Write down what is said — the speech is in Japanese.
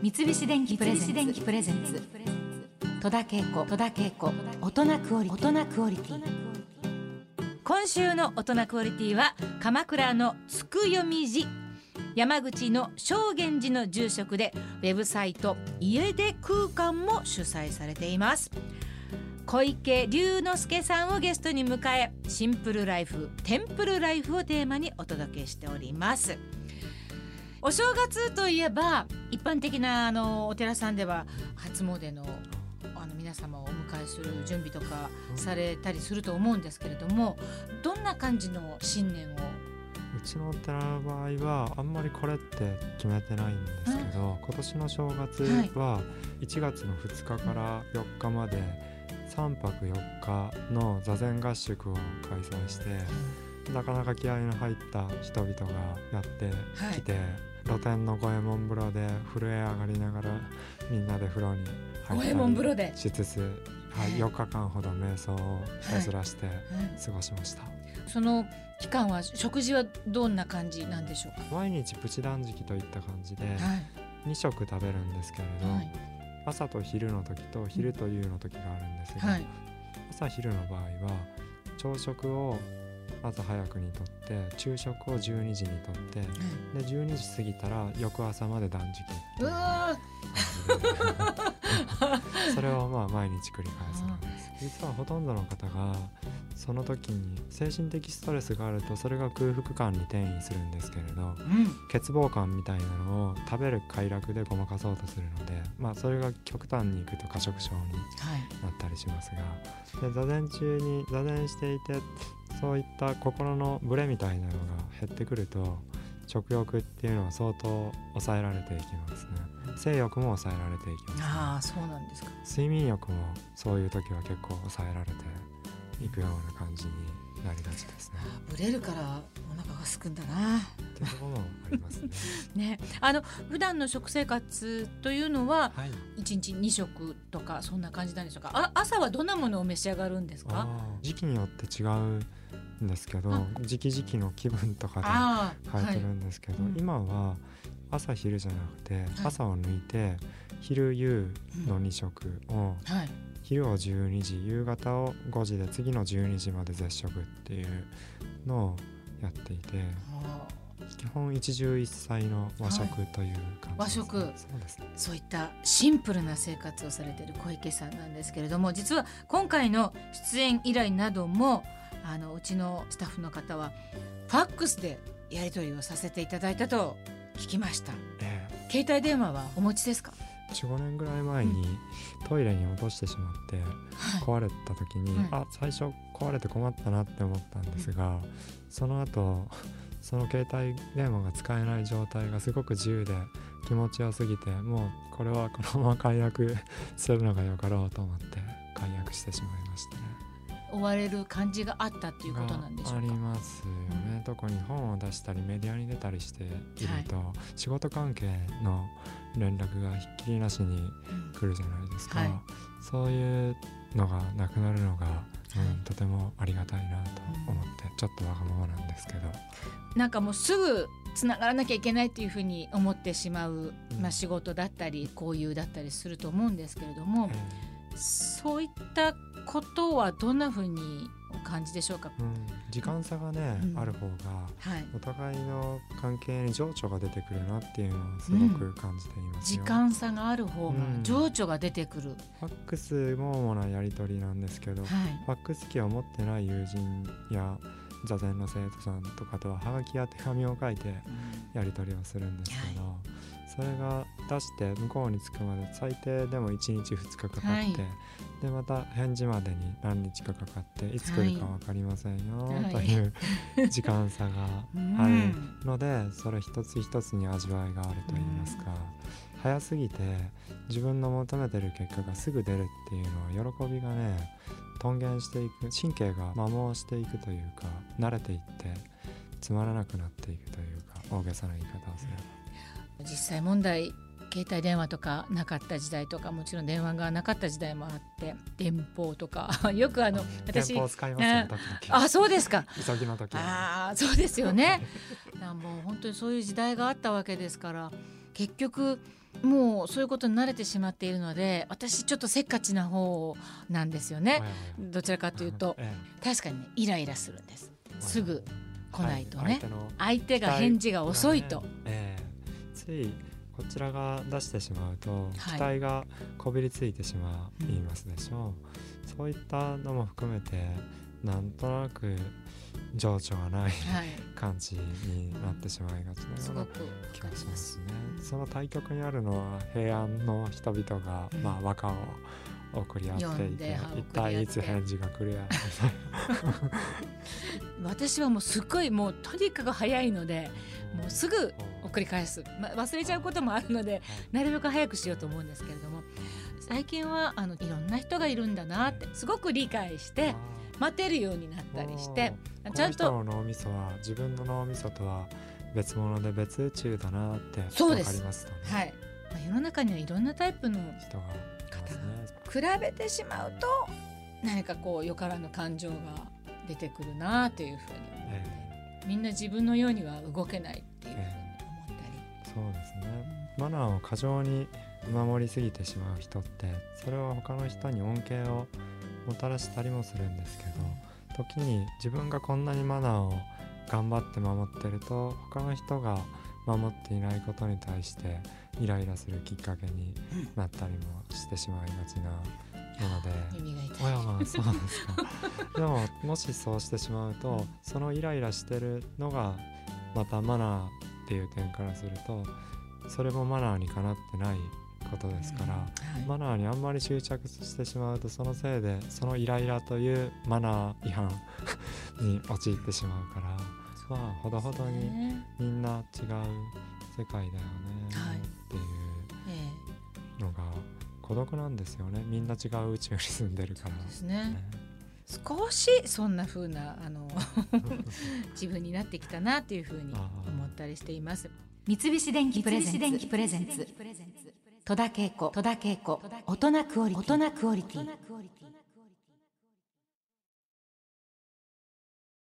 三菱電機プレゼンツ。戸田恵子。戸田恵子。大人クオリ大人クオリティ。今週の大人クオリティは鎌倉のつくよみ寺。山口の正源寺の住職でウェブサイト家で空間も主催されています。小池龍之介さんをゲストに迎えシンプルライフテンプルライフをテーマにお届けしておりますお正月といえば一般的なあのお寺さんでは初詣のあの皆様をお迎えする準備とかされたりすると思うんですけれどもどんな感じの新年を？うちのお寺の場合はあんまりこれって決めてないんですけど、今年の正月は1月の2日から4日まで3泊4日の座禅合宿を開催してなかなか気合いの入った人々がやってきて、露天の五右衛門風呂で震え上がりながらみんなで風呂に入ったり門風呂で？しつつ、はい、4日間ほど瞑想をずらしてはい。過ごしました。その期間は食事はどんな感じなんでしょうか？毎日プチ断食といった感じではい。2食食べるんですけれど、はい。朝と昼の時と昼と夕の時があるんですが、はい。朝昼の場合は朝食を朝早くにとって昼食を12時にとってで12時過ぎたら翌朝まで断食ううわそれをまあ毎日繰り返すんです。実はほとんどの方がその時に精神的ストレスがあるとそれが空腹感に転移するんですけれどーうん。欠乏感みたいなのを食べる快楽でごまかそうとするのでまあそれが極端にいくと過食症にはい。なったりしますがで座禅中に座禅していてそういった心のブレみたいなのが減ってくると食欲っていうのは相当抑えられていきますね。性欲も抑えられていきます、ね、ああそうなんですか。睡眠欲もそういう時は結構抑えられていくような感じになりがちですね。ブレるからお腹が空くんだなっていうところもありますね。ねあの普段の食生活というのははい。一日二食とかそんな感じなんでしょうか？あ朝はどんなものを召し上がるんですか？時期によって違うんですけどあ。時期時期の気分とかで変えてるんですけど、はい。うん。今は朝昼じゃなくて、い。朝を抜いて昼夕の2食を、はい。昼を12時夕方を5時で次の12時まで絶食っていうのをやっていて。あ基本一汁一菜の和食という感じです、和食。そうですね。ーそういったシンプルな生活をされている小池さんなんですけれども実は今回の出演依頼などもあのうちのスタッフの方はファックスでやり取りをさせていただいたと聞きました。え携帯電話はお持ちですか？え45年ぐらい前にトイレに落としてしまってはい。壊れた時に、はい。あ最初壊れて困ったなって思ったんですが、その後その携帯電話が使えない状態がすごく自由で気持ちよすぎてもうこれはこのまま解約 するのがよかろうと思って解約してしまいましたね。追われる感じがあったっていうことなんでしょがありうかますよね、特に本を出したりメディアに出たりしていると、仕事関係の連絡がひっきりなしにうん来るじゃないですか、はい。そういうのがなくなるのが、うんはいとてもありがたいなと思って、ちょっとわがままなんですけど。なんかもうすぐつながらなきゃいけないっていうふうに思ってしまう、うん。まあ、仕事だったり交友だったりすると思うんですけれどもえ、そういったことはどんなふうにお感じでしょうか？ー、うん、時間差がね、うん。ある方がはい、お互いの関係に情緒が出てくるなっていうのをすごく感じていますよ、時間差がある方がうん。情緒が出てくる、ファックスも主なやり取りなんですけど、はい。ファックス機を持ってない友人や座禅の生徒さんとかとはハガキや手紙を書いてやり取りをするんですけど、それが出して向こうに着くまで最低でも1日2日かかって、はい。でまた返事までに何日かかかっていつ来るか分かりませんよ、はい。という 時間差がうんあるのでそれ一つ一つに味わいがあると言いますか、早すぎて自分の求めてる結果がすぐ出るっていうのは喜びがね頓減していく神経が摩耗していくというか慣れていってつまらなくなっていくというか大げさな言い方をすれば。実際問題携帯電話とかなかった時代とかもちろん電話がなかった時代もあって電報とか よくあの私電報使いますよ時々あそうですか。急ぎの時はああそうですよね。もう本当にそういう時代があったわけですから結局もうそういうことに慣れてしまっているので私ちょっとせっかちな方なんですよね、どちらかというとえ確かにねイライラするんです。すぐえ来ないとね。はい。相手が返事が遅いと、ええ。ついこちらが出してしまうと、はい。期待がこびりついてしまいますでしょう、そういったのも含めてなんとなく情緒がないはい。感じになってしまいがちなような気がしますね。その対極にあるのは平安の人々が、うん。まあ和歌を送り合読っていて一体いつ返事が来るや私はもうすっごいもうとにかく早いのでもうすぐ送り返す、ま、忘れちゃうこともあるのでなるべく早くしようと思うんですけれども最近はあのいろんな人がいるんだなってすごく理解して待てるようになったりしてちゃんと脳みそは自分の脳みそとは別物で別宇宙だなって分かりますとね。はい、まあ、世の中にはいろんなタイプの人がね。比べてしまうと何かこうよからぬ感情が出てくるなというふうにえ。みんな自分のようには動けないそうですね。マナーを過剰に守りすぎてしまう人ってそれは他の人に恩恵をもたらしたりもするんですけど時に自分がこんなにマナーを頑張って守ってると他の人が守っていないことに対してイライラするきっかけになったりもしてしまいがちなので。耳が痛いおやまあそうですかでももしそうしてしまうとそのイライラしてるのがまたマナーっていう点からするとそれもマナーにかなってないことですから、はい。マナーにあんまり執着してしまうとそのせいでそのイライラというマナー違反に陥ってしまうからまあほどほどにねみんな違う世界だよねはい。っていうえのが孤独なんですよね。みんな違う宇宙に住んでるから。ね少しそんな風なあの 自分になってきたなっていう風に思ったりしています。三菱電機プレゼンツ。戸田恵子。大人クオリティ